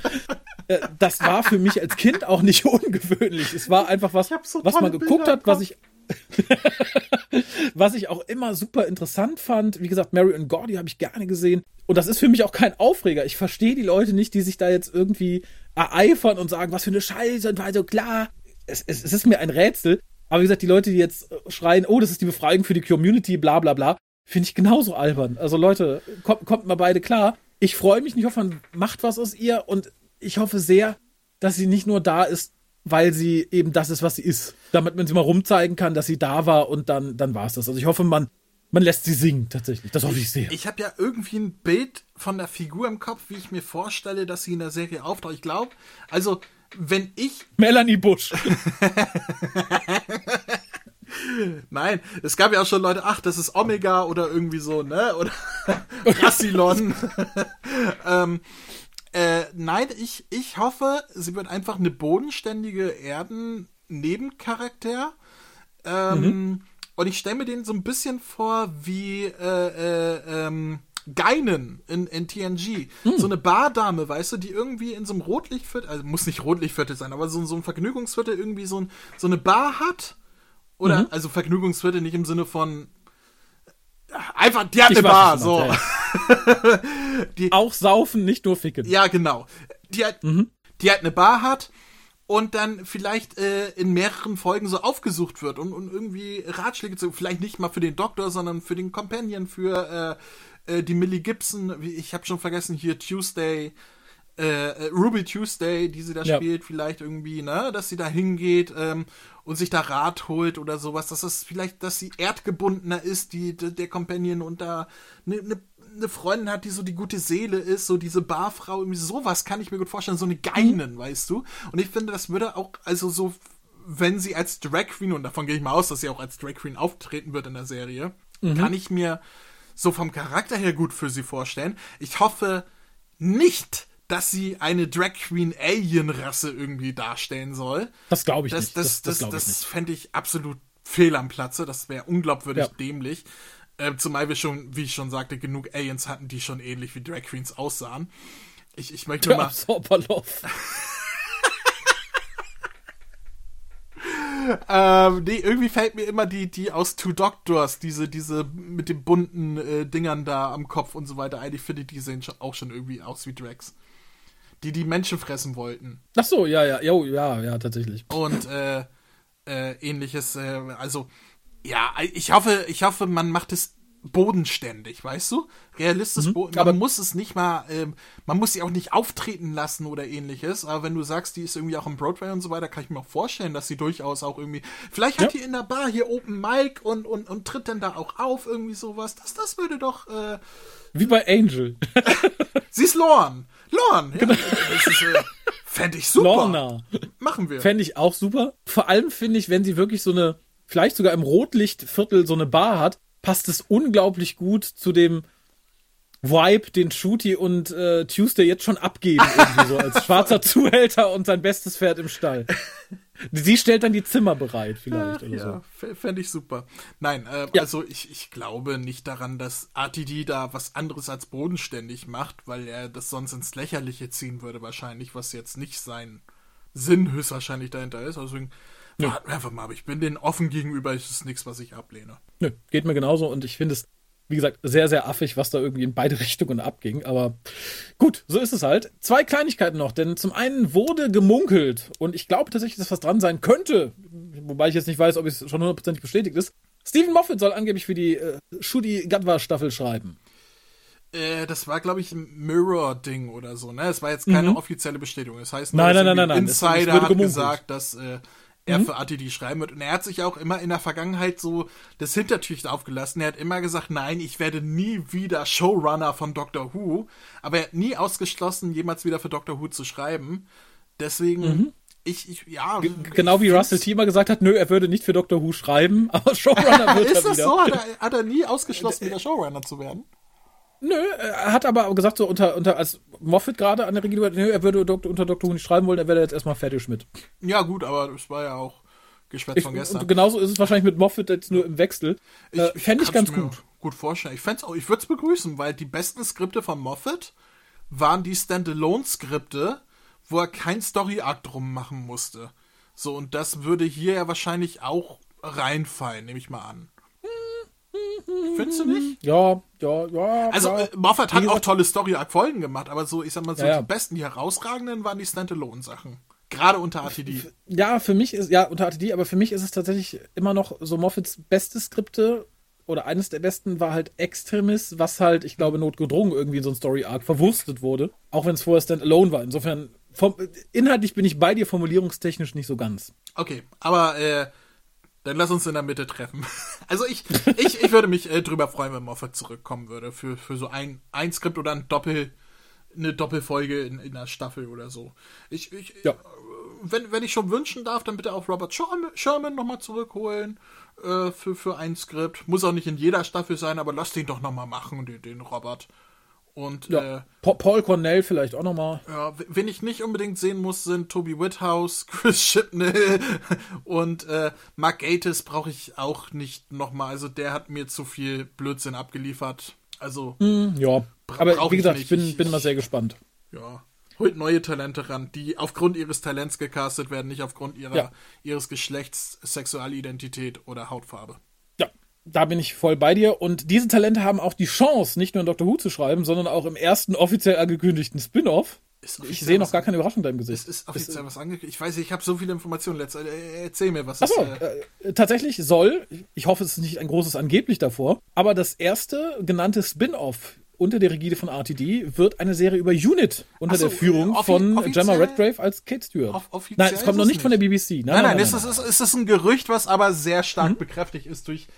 Speaker 1: äh, das war für mich als Kind auch nicht ungewöhnlich. Es war einfach was, so was man geguckt Bilder hat, was ich Was ich auch immer super interessant fand, wie gesagt, Mary und Gordy habe ich gerne gesehen. Und das ist für mich auch kein Aufreger. Ich verstehe die Leute nicht, die sich da jetzt irgendwie ereifern und sagen, was für eine Scheiße und also klar. Es, es, es ist mir ein Rätsel. Aber wie gesagt, die Leute, die jetzt schreien, oh, das ist die Befreiung für die Community, bla bla bla, finde ich genauso albern. Also Leute, kommt, kommt mal beide klar. Ich freue mich, ich hoffe, man macht was aus ihr und ich hoffe sehr, dass sie nicht nur da ist, weil sie eben das ist, was sie ist. Damit man sie mal rumzeigen kann, dass sie da war und dann, dann war es das. Also ich hoffe, man, man lässt sie singen, tatsächlich. Das hoffe ich sehr.
Speaker 2: Ich habe ja irgendwie ein Bild von der Figur im Kopf, wie ich mir vorstelle, dass sie in der Serie auftaucht. Ich glaube, also, wenn ich.
Speaker 1: Melanie Bush.
Speaker 2: Nein, es gab ja auch schon Leute, ach, das ist Omega oder irgendwie so, ne? Oder Rassilon. ähm, äh, nein, ich, ich hoffe, sie wird einfach eine bodenständige Erden-Nebencharakter. Ähm, mhm. Und ich stelle mir den so ein bisschen vor wie äh, äh, ähm, Geinen in, in TNG. Mhm. So eine Bardame, weißt du, die irgendwie in so einem Rotlichtviertel, also muss nicht Rotlichtviertel sein, aber so, so ein Vergnügungsviertel irgendwie so, ein, so eine Bar hat. Oder, mhm. also Vergnügungsviertel nicht im Sinne von Einfach, die hat ich eine Bar, so. Ja.
Speaker 1: die, Auch saufen, nicht nur ficken.
Speaker 2: Ja, genau. Die hat, mhm. die hat eine Bar hat und dann vielleicht äh, in mehreren Folgen so aufgesucht wird und, und irgendwie Ratschläge zu, vielleicht nicht mal für den Doktor, sondern für den Companion, für äh, äh, die Millie Gibson, ich habe schon vergessen, hier Tuesday, äh, äh, Ruby Tuesday, die sie da ja. spielt, vielleicht irgendwie, ne, dass sie da hingeht ähm, und sich da Rat holt oder sowas, dass es vielleicht, dass sie erdgebundener ist, die, die der Companion und da eine ne, ne Freundin hat, die so die gute Seele ist, so diese Barfrau, irgendwie sowas kann ich mir gut vorstellen, so eine Geinen, mhm. weißt du? Und ich finde, das würde auch, also so, wenn sie als Drag Queen, und davon gehe ich mal aus, dass sie auch als Drag Queen auftreten wird in der Serie, mhm. kann ich mir so vom Charakter her gut für sie vorstellen. Ich hoffe nicht, dass sie eine Drag Queen Alien Rasse irgendwie darstellen soll.
Speaker 1: Das glaube ich
Speaker 2: das,
Speaker 1: nicht.
Speaker 2: Das, das, das, das, das fände ich absolut fehl am Platze. Das wäre unglaubwürdig ja. dämlich. Äh, zumal wir schon, wie ich schon sagte, genug Aliens hatten, die schon ähnlich wie Drag Queens aussahen. Ich, ich möchte
Speaker 1: Der mal. Soberloff.
Speaker 2: ähm, nee, irgendwie fällt mir immer die, die aus Two Doctors, diese, diese mit den bunten äh, Dingern da am Kopf und so weiter ein. Ich finde, die sehen schon, auch schon irgendwie aus wie Drags die die Menschen fressen wollten.
Speaker 1: Ach so, ja, ja, jo, ja, ja, tatsächlich.
Speaker 2: Und äh, äh, ähnliches, äh, also ja, ich hoffe, ich hoffe, man macht es bodenständig, weißt du? Realistisch, mhm, man aber muss es nicht mal, äh, man muss sie auch nicht auftreten lassen oder ähnliches, aber wenn du sagst, die ist irgendwie auch im Broadway und so weiter, kann ich mir auch vorstellen, dass sie durchaus auch irgendwie, vielleicht hat ja. die in der Bar hier Open Mic und, und, und tritt dann da auch auf, irgendwie sowas, das, das würde doch, äh,
Speaker 1: Wie bei Angel.
Speaker 2: sie ist Lorne. Lorne, ja. Genau. Ist, äh, fände ich super. Lorna. Machen wir.
Speaker 1: Fände ich auch super. Vor allem finde ich, wenn sie wirklich so eine, vielleicht sogar im Rotlichtviertel so eine Bar hat, passt es unglaublich gut zu dem Vibe, den Shooty und äh, Tuesday jetzt schon abgeben, irgendwie so als schwarzer Zuhälter und sein bestes Pferd im Stall. Sie stellt dann die Zimmer bereit, vielleicht. Ach, ja,
Speaker 2: so. fände ich super. Nein, äh, ja. also ich, ich glaube nicht daran, dass RTD da was anderes als bodenständig macht, weil er das sonst ins Lächerliche ziehen würde, wahrscheinlich, was jetzt nicht sein Sinn höchstwahrscheinlich dahinter ist. Also warten wir einfach mal, aber ich bin denen offen gegenüber, es ist nichts, was ich ablehne.
Speaker 1: Nö, geht mir genauso und ich finde es wie gesagt, sehr, sehr affig, was da irgendwie in beide Richtungen abging. Aber gut, so ist es halt. Zwei Kleinigkeiten noch, denn zum einen wurde gemunkelt und ich glaube tatsächlich, dass was dran sein könnte, wobei ich jetzt nicht weiß, ob es schon hundertprozentig bestätigt ist. Stephen Moffat soll angeblich für die äh, Shudi Gadwa Staffel schreiben.
Speaker 2: Äh, das war, glaube ich, ein Mirror-Ding oder so, ne? Es war jetzt keine mhm. offizielle Bestätigung. Das heißt,
Speaker 1: nur, nein, nein, nein, nein.
Speaker 2: Insider hat gesagt, dass äh, er mhm. für ATD schreiben wird. Und er hat sich auch immer in der Vergangenheit so das Hintertücht aufgelassen. Er hat immer gesagt, nein, ich werde nie wieder Showrunner von Doctor Who. Aber er hat nie ausgeschlossen, jemals wieder für Doctor Who zu schreiben. Deswegen, mhm. ich, ich, ja. G
Speaker 1: genau wie Russell T. gesagt hat, nö, er würde nicht für Doctor Who schreiben, aber Showrunner wird
Speaker 2: Ist
Speaker 1: er
Speaker 2: das wieder. so? Hat er, hat er nie ausgeschlossen, wieder Showrunner zu werden?
Speaker 1: Nö, er hat aber gesagt, so unter, unter als Moffat gerade an der Regie, nö, er würde Dok unter Dr. Nicht schreiben wollen, er wäre jetzt erstmal fertig mit.
Speaker 2: Ja, gut, aber das war ja auch Geschwätz von gestern. Und
Speaker 1: genauso ist es wahrscheinlich mit Moffat jetzt nur im Wechsel.
Speaker 2: Ich, äh, Fände ich ganz gut. Gut vorstellen. Ich fände auch, ich würde es begrüßen, weil die besten Skripte von Moffat waren die Standalone-Skripte, wo er kein Story-Arc drum machen musste. So, und das würde hier ja wahrscheinlich auch reinfallen, nehme ich mal an. Findest du nicht?
Speaker 1: Ja, ja, ja.
Speaker 2: Also, ja. Äh, Moffat hat auch tolle Story-Folgen gemacht, aber so, ich sag mal, so ja. die besten, die herausragenden waren die Standalone-Sachen. Gerade unter ATD.
Speaker 1: Ja, für mich ist, ja, unter ATD, aber für mich ist es tatsächlich immer noch so Moffats beste Skripte oder eines der besten war halt Extremis, was halt, ich glaube, notgedrungen irgendwie in so ein Story-Arc verwurstet wurde. Auch wenn es vorher Standalone war. Insofern, vom, inhaltlich bin ich bei dir, formulierungstechnisch nicht so ganz.
Speaker 2: Okay, aber äh, dann lass uns in der Mitte treffen. Also ich, ich, ich würde mich äh, drüber freuen, wenn Moffat zurückkommen würde für, für so ein, ein Skript oder ein Doppel, eine Doppelfolge in, in einer Staffel oder so. Ich, ich, ja. wenn, wenn ich schon wünschen darf, dann bitte auch Robert Sherman, Sherman nochmal zurückholen äh, für, für ein Skript. Muss auch nicht in jeder Staffel sein, aber lass den doch nochmal machen, den, den Robert. Und
Speaker 1: ja. äh, Paul Cornell vielleicht auch nochmal.
Speaker 2: Ja, wen ich nicht unbedingt sehen muss, sind Toby Whithouse, Chris Chibnall und äh, Mark Gatiss brauche ich auch nicht nochmal. Also der hat mir zu viel Blödsinn abgeliefert. Also.
Speaker 1: Mm, ja, aber wie gesagt, ich, bin, bin mal sehr gespannt.
Speaker 2: Ja. Holt neue Talente ran, die aufgrund ihres Talents gecastet werden, nicht aufgrund ihrer, ja. ihres Geschlechts, Sexualidentität oder Hautfarbe
Speaker 1: da bin ich voll bei dir. Und diese Talente haben auch die Chance, nicht nur in Doctor Who zu schreiben, sondern auch im ersten offiziell angekündigten Spin-off. Ich sehe noch gar keine Überraschung in deinem Gesicht.
Speaker 2: Es ist offiziell was angekündigt. Ich weiß ich habe so viele Informationen letzte. Äh, erzähl mir, was Achso,
Speaker 1: ist. Äh, tatsächlich soll, ich hoffe, es ist nicht ein großes angeblich davor, aber das erste genannte Spin-off unter der Rigide von RTD wird eine Serie über Unit unter so, der Führung äh, von Gemma Redgrave als Kate Stewart. nein, es kommt noch nicht, nicht, von der BBC.
Speaker 2: Nein, nein, nein, nein, nein, ist. Ist, ist, ist ein Gerücht, was aber sehr stark mhm. bekräftigt ist durch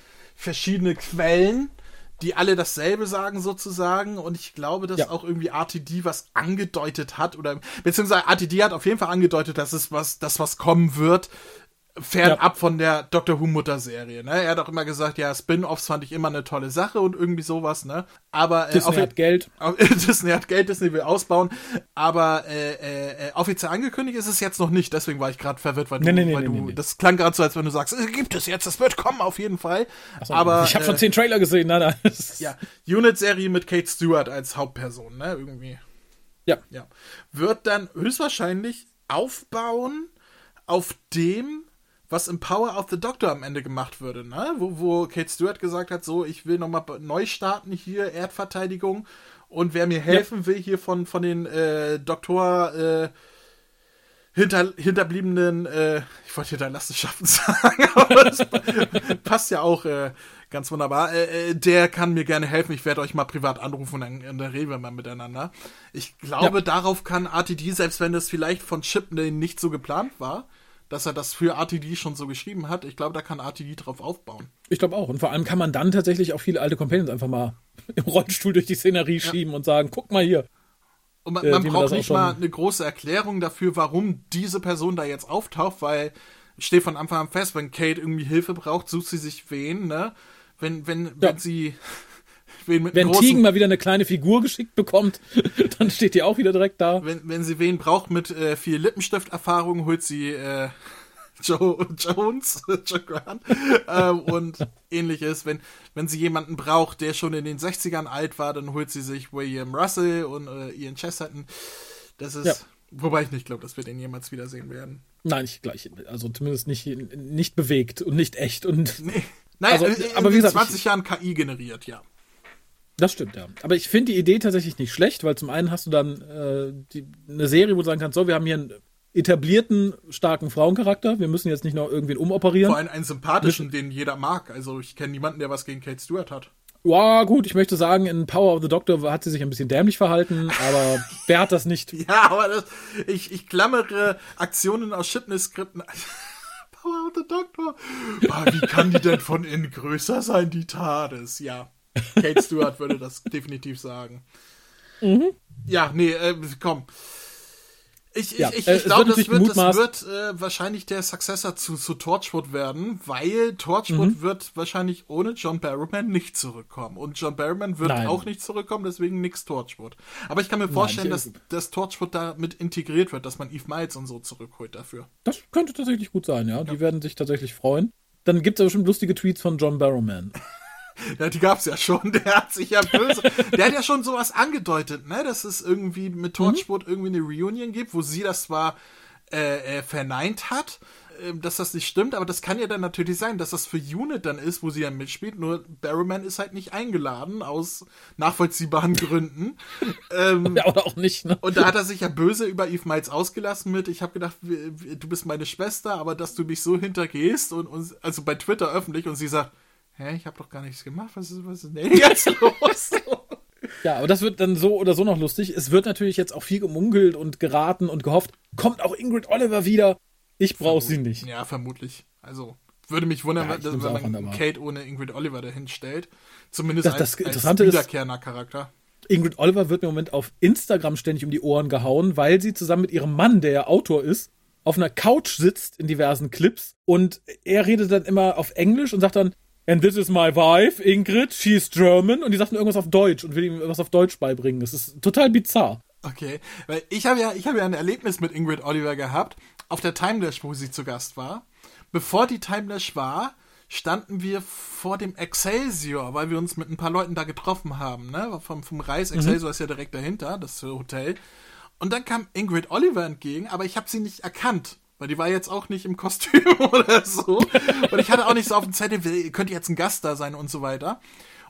Speaker 2: verschiedene Quellen, die alle dasselbe sagen sozusagen und ich glaube, dass ja. auch irgendwie RTD was angedeutet hat oder beziehungsweise RTD hat auf jeden Fall angedeutet, dass es was, das was kommen wird, fernab ja. von der Doctor Who Mutter-Serie. Ne? Er hat auch immer gesagt, ja, Spin-offs fand ich immer eine tolle Sache und irgendwie sowas. Ne? Aber
Speaker 1: äh, Disney hat Geld.
Speaker 2: Disney hat Geld, Disney will ausbauen. Aber äh, äh, äh, offiziell angekündigt ist es jetzt noch nicht. Deswegen war ich gerade verwirrt, weil du, nee, nee, weil nee, du das klang gerade so, als wenn du sagst, es gibt es jetzt, es wird kommen auf jeden Fall.
Speaker 1: So, aber ich habe schon äh, zehn Trailer gesehen. Nein, nein.
Speaker 2: ja, Unit-Serie mit Kate Stewart als Hauptperson, ne? Irgendwie.
Speaker 1: Ja.
Speaker 2: ja. Wird dann höchstwahrscheinlich aufbauen auf dem, was im Power of the Doctor am Ende gemacht würde, ne? Wo, wo Kate Stewart gesagt hat, so, ich will nochmal neu starten hier, Erdverteidigung. Und wer mir helfen ja. will hier von, von den äh, Doktor äh, hinter, hinterbliebenen, äh, ich wollte Hinterlassenschaften sagen, aber das passt ja auch äh, ganz wunderbar. Äh, äh, der kann mir gerne helfen. Ich werde euch mal privat anrufen und dann, dann reden wir mal miteinander. Ich glaube, ja. darauf kann RTD, selbst wenn das vielleicht von Chip nicht so geplant war, dass er das für RTD schon so geschrieben hat. Ich glaube, da kann RTD drauf aufbauen.
Speaker 1: Ich glaube auch. Und vor allem kann man dann tatsächlich auch viele alte Companions einfach mal im Rollstuhl durch die Szenerie ja. schieben und sagen, guck mal hier.
Speaker 2: Und man, äh, man braucht nicht mal eine große Erklärung dafür, warum diese Person da jetzt auftaucht, weil steht von Anfang an fest, wenn Kate irgendwie Hilfe braucht, sucht sie sich wen, ne? Wenn, wenn, ja. wenn sie
Speaker 1: wen Wenn Tegan mal wieder eine kleine Figur geschickt bekommt, dann steht die auch wieder direkt da.
Speaker 2: Wenn, wenn sie wen braucht mit äh, viel Lippenstift-Erfahrung, holt sie äh, Joe Jones, Joe Grant ähm, und ähnliches. Wenn, wenn sie jemanden braucht, der schon in den 60ern alt war, dann holt sie sich William Russell und äh, Ian Chesterton. Das ist, ja. wobei ich nicht glaube, dass wir den jemals wiedersehen werden.
Speaker 1: Nein, nicht gleich. Also zumindest nicht, nicht bewegt und nicht echt und.
Speaker 2: Nee. Naja, also, in, aber wie gesagt, 20 ich, Jahren KI generiert, ja.
Speaker 1: Das stimmt, ja. Aber ich finde die Idee tatsächlich nicht schlecht, weil zum einen hast du dann äh, die, eine Serie, wo du sagen kannst, so, wir haben hier einen etablierten, starken Frauencharakter. Wir müssen jetzt nicht noch irgendwen umoperieren.
Speaker 2: Vor allem einen sympathischen, den jeder mag. Also ich kenne niemanden, der was gegen Kate Stewart hat.
Speaker 1: Ja, gut, ich möchte sagen, in Power of the Doctor hat sie sich ein bisschen dämlich verhalten, aber wer hat das nicht?
Speaker 2: Ja, aber das, ich, ich klammere Aktionen aus Shipness-Skripten. Power of the Doctor. Ah, wie kann die denn von innen größer sein, die TARDIS? Ja. Kate Stewart würde das definitiv sagen. Mhm. Ja, nee, äh, komm. Ich, ja, ich, ich, ich glaube, das wird, das wird äh, wahrscheinlich der Successor zu, zu Torchwood werden, weil Torchwood mhm. wird wahrscheinlich ohne John Barrowman nicht zurückkommen. Und John Barrowman wird Nein. auch nicht zurückkommen, deswegen nix Torchwood. Aber ich kann mir vorstellen, Nein, dass, dass Torchwood damit integriert wird, dass man Eve Miles und so zurückholt dafür.
Speaker 1: Das könnte tatsächlich gut sein, ja. ja. Die werden sich tatsächlich freuen. Dann gibt es aber schon lustige Tweets von John Barrowman.
Speaker 2: Ja, die gab's ja schon. Der hat sich ja böse. der hat ja schon sowas angedeutet, ne? Dass es irgendwie mit Torchwood mhm. irgendwie eine Reunion gibt, wo sie das zwar äh, äh, verneint hat, ähm, dass das nicht stimmt, aber das kann ja dann natürlich sein, dass das für Unit dann ist, wo sie ja mitspielt, nur Barrowman ist halt nicht eingeladen, aus nachvollziehbaren Gründen.
Speaker 1: ähm, ja, oder auch nicht, ne?
Speaker 2: Und da hat er sich ja böse über Eve Miles ausgelassen mit, ich habe gedacht, du bist meine Schwester, aber dass du mich so hintergehst und, und also bei Twitter öffentlich und sie sagt, hä, ich habe doch gar nichts gemacht, was ist, was ist denn jetzt los?
Speaker 1: Ja, aber das wird dann so oder so noch lustig. Es wird natürlich jetzt auch viel gemunkelt und geraten und gehofft, kommt auch Ingrid Oliver wieder. Ich brauche sie nicht.
Speaker 2: Ja, vermutlich. Also würde mich wundern, ja, wenn man an, Kate ohne Ingrid Oliver dahin stellt. Zumindest
Speaker 1: das, das als, Interessante als
Speaker 2: wiederkehrender Charakter.
Speaker 1: Ingrid Oliver wird im Moment auf Instagram ständig um die Ohren gehauen, weil sie zusammen mit ihrem Mann, der ja Autor ist, auf einer Couch sitzt in diversen Clips und er redet dann immer auf Englisch und sagt dann, And this is my wife, Ingrid, she's German. Und die sagt dann irgendwas auf Deutsch und will ihm was auf Deutsch beibringen. Das ist total bizarr.
Speaker 2: Okay, weil ich habe ja, ich habe ja ein Erlebnis mit Ingrid Oliver gehabt auf der Timelash, wo sie zu Gast war. Bevor die Timelash war, standen wir vor dem Excelsior, weil wir uns mit ein paar Leuten da getroffen haben, ne? Vom, vom Reis, mhm. Excelsior mhm. ist ja direkt dahinter, das Hotel. Und dann kam Ingrid Oliver entgegen, aber ich habe sie nicht erkannt. Weil die war jetzt auch nicht im Kostüm oder so. Und ich hatte auch nicht so auf dem Zettel, könnte jetzt ein Gast da sein und so weiter.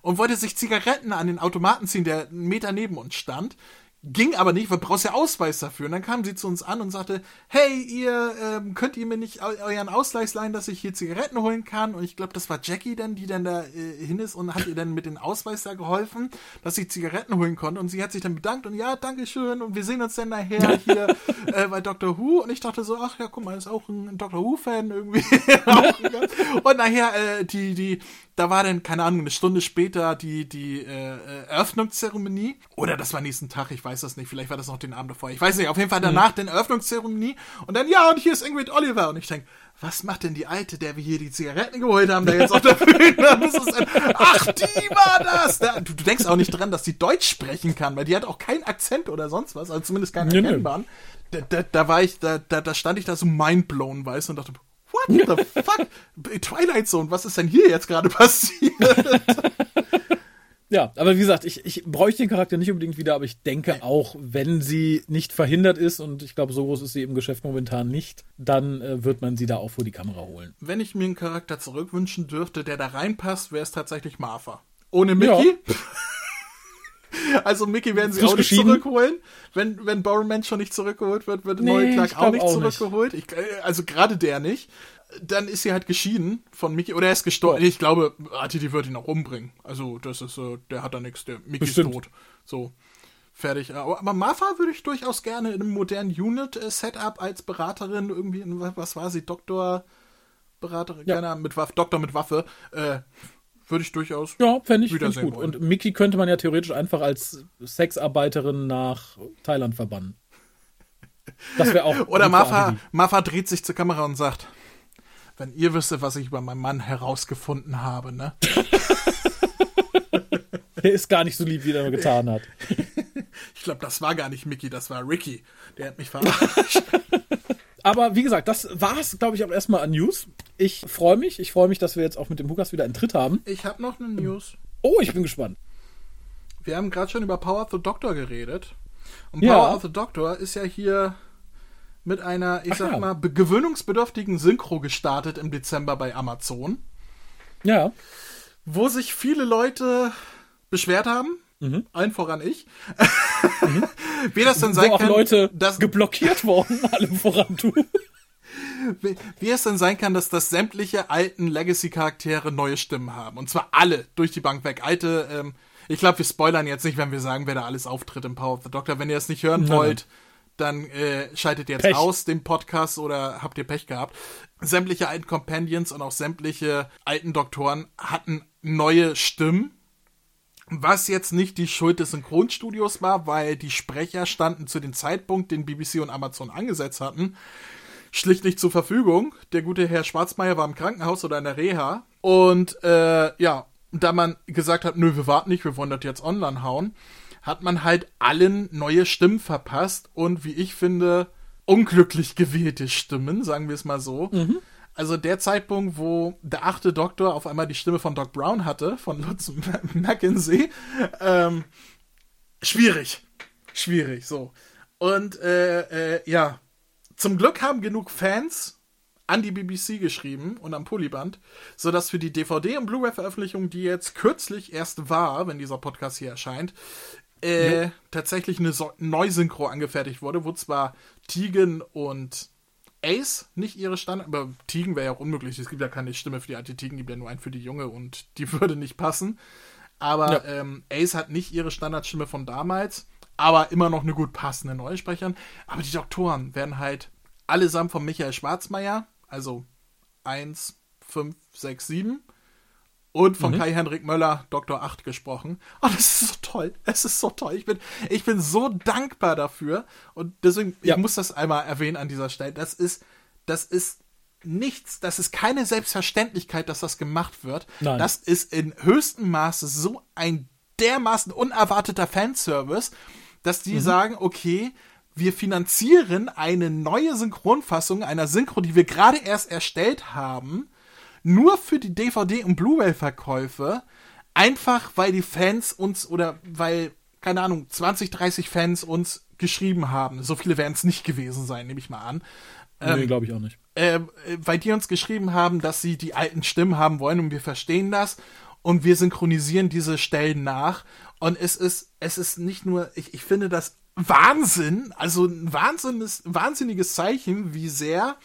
Speaker 2: Und wollte sich Zigaretten an den Automaten ziehen, der einen Meter neben uns stand. Ging aber nicht, weil du brauchst ja Ausweis dafür. Und dann kam sie zu uns an und sagte, hey, ihr ähm, könnt ihr mir nicht euren Ausgleich leihen, dass ich hier Zigaretten holen kann? Und ich glaube, das war Jackie dann, die dann da äh, hin ist und hat ihr dann mit dem Ausweis da geholfen, dass sie Zigaretten holen konnte. Und sie hat sich dann bedankt und ja, danke schön und wir sehen uns dann nachher hier äh, bei Dr. Who. Und ich dachte so, ach ja, guck mal, ist auch ein Dr. Who-Fan irgendwie. und nachher, äh, die, die, da war dann, keine Ahnung, eine Stunde später die, die äh, Eröffnungszeremonie. Oder das war nächsten Tag, ich weiß das nicht. Vielleicht war das noch den Abend davor. Ich weiß nicht. Auf jeden Fall danach mhm. die Eröffnungszeremonie. Und dann, ja, und hier ist Ingrid Oliver. Und ich denke, was macht denn die Alte, der wir hier die Zigaretten geholt haben, da jetzt auf der Bühne? Ach, die war das! Da, du, du, denkst auch nicht dran, dass sie Deutsch sprechen kann, weil die hat auch keinen Akzent oder sonst was, also zumindest keinen erkennbaren. Da, da, da war ich, da, da, da stand ich da so mindblown, weißt du, und dachte, What the fuck? Twilight Zone, was ist denn hier jetzt gerade passiert?
Speaker 1: Ja, aber wie gesagt, ich, ich bräuchte den Charakter nicht unbedingt wieder, aber ich denke auch, wenn sie nicht verhindert ist, und ich glaube, so groß ist sie im Geschäft momentan nicht, dann äh, wird man sie da auch vor die Kamera holen.
Speaker 2: Wenn ich mir einen Charakter zurückwünschen dürfte, der da reinpasst, wäre es tatsächlich Martha. Ohne Mickey? Ja. Also Mickey werden sie auch nicht zurückholen. Wenn, wenn Borrowman schon nicht zurückgeholt wird, wird nee, Neue Clark auch nicht auch zurückgeholt. Nicht. Ich, äh, also gerade der nicht. Dann ist sie halt geschieden von Mickey. Oder er ist gestorben. Ich glaube, die wird ihn auch umbringen. Also das ist der hat da nichts. Der Mickey Bestimmt. ist tot. So. Fertig. Aber, aber Martha würde ich durchaus gerne in einem modernen Unit-Setup als Beraterin irgendwie, in, was war sie, Doktor, Beraterin, ja. keiner mit Waffe, Doktor mit Waffe, äh, würde ich durchaus.
Speaker 1: Ja, fände ich, fänd ich gut. Wollen. Und Mickey könnte man ja theoretisch einfach als Sexarbeiterin nach Thailand verbannen.
Speaker 2: Das wäre auch. Oder Mafa, Mafa dreht sich zur Kamera und sagt: Wenn ihr wüsstet, was ich über meinen Mann herausgefunden habe, ne?
Speaker 1: er ist gar nicht so lieb, wie er getan hat.
Speaker 2: ich glaube, das war gar nicht Mickey, das war Ricky. Der hat mich verarscht.
Speaker 1: Aber wie gesagt, das war es, glaube ich, auch erstmal an News. Ich freue mich. Ich freue mich, dass wir jetzt auch mit dem Hukas wieder einen Tritt haben.
Speaker 2: Ich habe noch eine News.
Speaker 1: Oh, ich bin gespannt.
Speaker 2: Wir haben gerade schon über Power of the Doctor geredet. Und Power ja. of the Doctor ist ja hier mit einer, ich Ach sag ja. mal, gewöhnungsbedürftigen Synchro gestartet im Dezember bei Amazon.
Speaker 1: Ja.
Speaker 2: Wo sich viele Leute beschwert haben. Mhm. Allen voran ich.
Speaker 1: Mhm. Wie das denn sein Wo auch kann, Leute dass geblockiert worden, allem voran du.
Speaker 2: Wie, wie, es denn sein kann, dass das sämtliche alten Legacy-Charaktere neue Stimmen haben. Und zwar alle durch die Bank weg. Alte, ähm, ich glaube, wir spoilern jetzt nicht, wenn wir sagen, wer da alles auftritt im Power of the Doctor. Wenn ihr es nicht hören nein, wollt, dann äh, schaltet ihr jetzt Pech. aus dem Podcast oder habt ihr Pech gehabt. Sämtliche alten Companions und auch sämtliche alten Doktoren hatten neue Stimmen was jetzt nicht die Schuld des Synchronstudios war, weil die Sprecher standen zu dem Zeitpunkt, den BBC und Amazon angesetzt hatten, schlicht nicht zur Verfügung. Der gute Herr Schwarzmeier war im Krankenhaus oder in der Reha. Und äh, ja, da man gesagt hat, nö, wir warten nicht, wir wollen das jetzt online hauen, hat man halt allen neue Stimmen verpasst und wie ich finde, unglücklich gewählte Stimmen, sagen wir es mal so. Mhm. Also der Zeitpunkt, wo der achte Doktor auf einmal die Stimme von Doc Brown hatte, von Lutz Mackenzie, ähm, schwierig. Schwierig, so. Und äh, äh, ja, zum Glück haben genug Fans an die BBC geschrieben und am Polyband, sodass für die DVD- und Blu-ray-Veröffentlichung, die jetzt kürzlich erst war, wenn dieser Podcast hier erscheint, äh, ja. tatsächlich eine so Neusynchro angefertigt wurde, wo zwar Tegan und Ace nicht ihre Standard, aber Tegan wäre ja auch unmöglich. Es gibt ja keine Stimme für die alte Tegan, gibt ja nur einen für die Junge und die würde nicht passen. Aber ja. ähm, Ace hat nicht ihre Standardstimme von damals, aber immer noch eine gut passende neue Sprecherin. Aber die Doktoren werden halt allesamt von Michael Schwarzmeier, also 1, 5, 6, 7 und von mhm. Kai-Henrik Möller, Dr. 8, gesprochen. Oh, das ist so toll. Es ist so toll. Ich bin, ich bin so dankbar dafür. Und deswegen, ja. ich muss das einmal erwähnen an dieser Stelle. Das ist, das ist nichts, das ist keine Selbstverständlichkeit, dass das gemacht wird. Nein. Das ist in höchstem Maße so ein dermaßen unerwarteter Fanservice, dass die mhm. sagen, okay, wir finanzieren eine neue Synchronfassung einer Synchro, die wir gerade erst erstellt haben, nur für die DVD- und Blu-ray-Verkäufe, einfach weil die Fans uns oder weil, keine Ahnung, 20, 30 Fans uns geschrieben haben. So viele werden es nicht gewesen sein, nehme ich mal an.
Speaker 1: Ähm, nee, glaube ich auch nicht.
Speaker 2: Äh, weil die uns geschrieben haben, dass sie die alten Stimmen haben wollen und wir verstehen das und wir synchronisieren diese Stellen nach. Und es ist, es ist nicht nur, ich, ich finde das Wahnsinn, also ein wahnsinniges, wahnsinniges Zeichen, wie sehr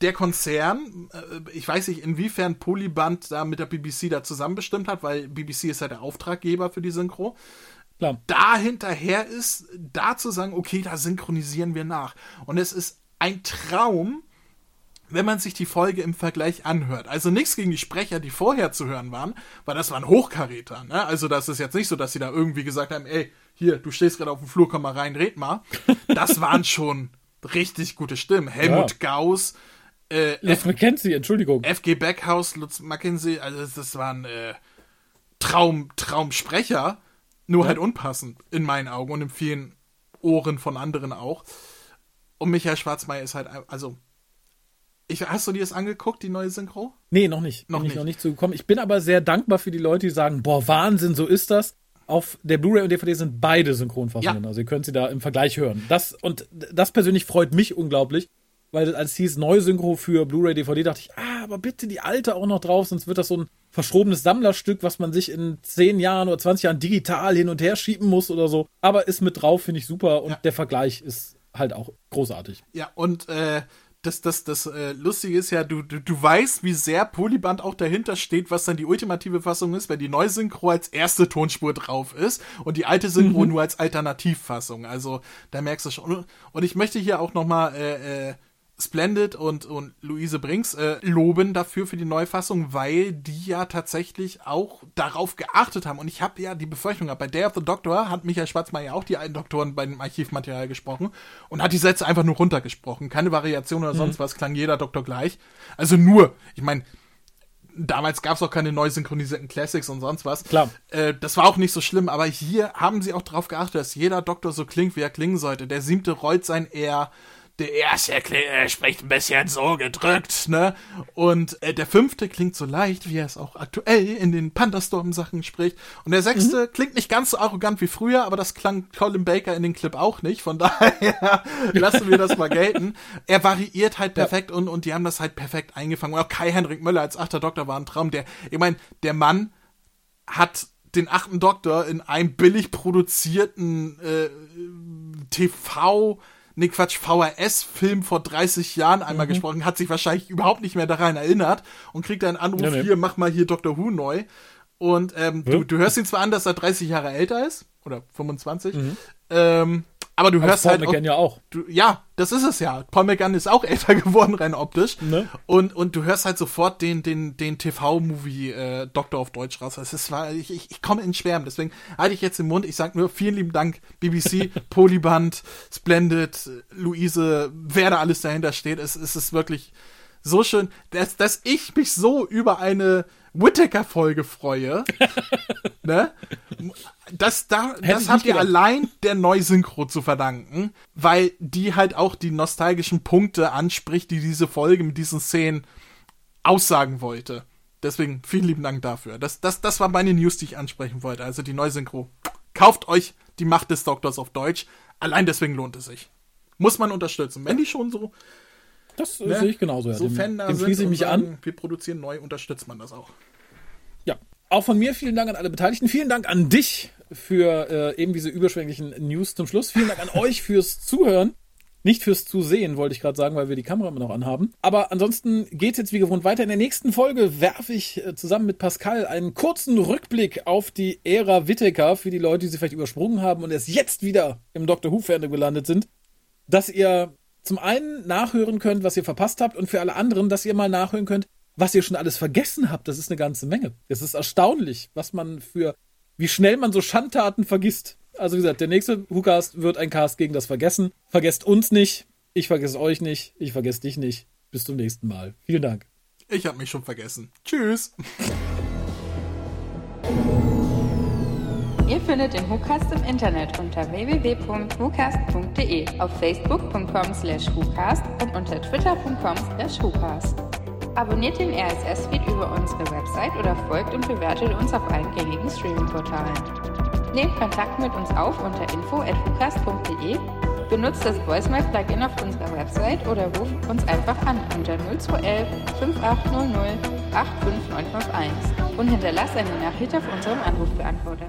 Speaker 2: der Konzern, äh, ich weiß nicht, inwiefern Polyband da mit der BBC da zusammenbestimmt hat, weil BBC ist ja der Auftraggeber für die Synchro. Klar. Da hinterher ist, da zu sagen, okay, da synchronisieren wir nach. Und es ist ein Traum, wenn man sich die Folge im Vergleich anhört. Also nichts gegen die Sprecher, die vorher zu hören waren, weil das waren Hochkaräter. Ne? Also das ist jetzt nicht so, dass sie da irgendwie gesagt haben, ey, hier, du stehst gerade auf dem Flur, komm mal rein, red mal. Das waren schon richtig gute Stimmen. Helmut ja. Gauss,
Speaker 1: äh, Lutz McKenzie, Entschuldigung.
Speaker 2: FG Backhaus, Lutz McKenzie, also das waren äh, Traum, Traumsprecher, nur ja. halt unpassend in meinen Augen und in vielen Ohren von anderen auch. Und Michael Schwarzmeier ist halt, also ich, hast du dir das angeguckt, die neue Synchro?
Speaker 1: Nee, noch nicht. Noch bin nicht. Ich noch nicht zugekommen. Ich bin aber sehr dankbar für die Leute, die sagen, boah, Wahnsinn, so ist das. Auf der Blu-ray und DVD sind beide Synchronfassungen. Ja. Also ihr könnt sie da im Vergleich hören. Das, und das persönlich freut mich unglaublich, weil als hieß Neusynchro für Blu-ray, DVD, dachte ich, ah, aber bitte die alte auch noch drauf, sonst wird das so ein verschrobenes Sammlerstück, was man sich in 10 Jahren oder 20 Jahren digital hin und her schieben muss oder so. Aber ist mit drauf, finde ich super und ja. der Vergleich ist halt auch großartig.
Speaker 2: Ja, und äh, das, das, das äh, Lustige ist ja, du, du, du weißt, wie sehr Polyband auch dahinter steht, was dann die ultimative Fassung ist, wenn die Neusynchro als erste Tonspur drauf ist und die alte Synchro mhm. nur als Alternativfassung. Also da merkst du schon. Und ich möchte hier auch nochmal äh, äh, Splendid und, und Luise Brinks äh, loben dafür für die Neufassung, weil die ja tatsächlich auch darauf geachtet haben. Und ich habe ja die Befürchtung gehabt, bei Day of the Doctor hat Michael Schwarzmeier auch die alten Doktoren bei dem Archivmaterial gesprochen und hat die Sätze einfach nur runtergesprochen. Keine Variation oder mhm. sonst was, klang jeder Doktor gleich. Also nur, ich meine, damals gab es auch keine neu synchronisierten Classics und sonst was.
Speaker 1: Klar.
Speaker 2: Äh, das war auch nicht so schlimm, aber hier haben sie auch darauf geachtet, dass jeder Doktor so klingt, wie er klingen sollte. Der siebte rollt sein R der erste äh, spricht ein bisschen so gedrückt, ne? Und äh, der fünfte klingt so leicht, wie er es auch aktuell in den Pandastorm-Sachen spricht. Und der sechste mhm. klingt nicht ganz so arrogant wie früher, aber das klang Colin Baker in den Clip auch nicht. Von daher lassen wir das mal gelten. Er variiert halt perfekt ja. und, und die haben das halt perfekt eingefangen. Und auch Kai-Henrik Möller als achter Doktor war ein Traum. Der, ich meine, der Mann hat den achten Doktor in einem billig produzierten äh, TV- nee Quatsch, VHS-Film vor 30 Jahren einmal mhm. gesprochen, hat sich wahrscheinlich überhaupt nicht mehr daran erinnert und kriegt einen Anruf, ja, nee. hier, mach mal hier Dr. Who neu. Und ähm, ja. du, du hörst ihn zwar an, dass er 30 Jahre älter ist, oder 25, mhm. ähm, aber du hörst Paul halt.
Speaker 1: Paul McGann ja auch.
Speaker 2: Du, ja, das ist es ja. Paul McGann ist auch älter geworden, rein optisch. Ne? Und, und du hörst halt sofort den, den, den TV-Movie äh, Doktor auf Deutsch raus. Das ist, ich, ich, ich komme in Schwärmen. Deswegen halte ich jetzt den Mund. Ich sag nur vielen lieben Dank, BBC, Polyband, Splendid, Luise, wer da alles dahinter steht. Es, es ist wirklich so schön, dass, dass ich mich so über eine Whittaker-Folge freue. ne? Das, da, das habt ihr gedacht. allein der Neusynchro zu verdanken, weil die halt auch die nostalgischen Punkte anspricht, die diese Folge mit diesen Szenen aussagen wollte. Deswegen vielen lieben Dank dafür. Das, das, das war meine News, die ich ansprechen wollte. Also die Neusynchro. Kauft euch die Macht des Doktors auf Deutsch. Allein deswegen lohnt es sich. Muss man unterstützen. Wenn die schon so
Speaker 1: das ne? sehe ich genauso.
Speaker 2: Ja. So dem, dem schließe ich mich sagen, an. Wir produzieren neu, unterstützt man das auch.
Speaker 1: Ja, auch von mir vielen Dank an alle Beteiligten. Vielen Dank an dich für äh, eben diese überschwänglichen News zum Schluss. Vielen Dank an euch fürs Zuhören. Nicht fürs Zusehen, wollte ich gerade sagen, weil wir die Kamera immer noch anhaben. Aber ansonsten geht's jetzt wie gewohnt weiter. In der nächsten Folge werfe ich äh, zusammen mit Pascal einen kurzen Rückblick auf die Ära Whittaker für die Leute, die sie vielleicht übersprungen haben und erst jetzt wieder im Doctor Who-Fandom gelandet sind, dass ihr zum einen nachhören könnt, was ihr verpasst habt und für alle anderen, dass ihr mal nachhören könnt, was ihr schon alles vergessen habt. Das ist eine ganze Menge. Es ist erstaunlich, was man für, wie schnell man so Schandtaten vergisst. Also wie gesagt, der nächste WhoCast wird ein Cast gegen das Vergessen. Vergesst uns nicht. Ich vergesse euch nicht. Ich vergesse dich nicht. Bis zum nächsten Mal. Vielen Dank.
Speaker 2: Ich habe mich schon vergessen. Tschüss.
Speaker 3: Ihr findet den WhoCast im Internet unter www.whocast.de, auf facebook.com slash WhoCast und unter twitter.com slash WhoCast. Abonniert den RSS-Feed über unsere Website oder folgt und bewertet uns auf allen gängigen Streaming-Portalen. Nehmt Kontakt mit uns auf unter info.hucast.de, benutzt das Voicemail-Plugin auf unserer Website oder ruft uns einfach an unter 0211 5800 85951 und hinterlasst eine Nachricht auf unserem Anrufbeantworter.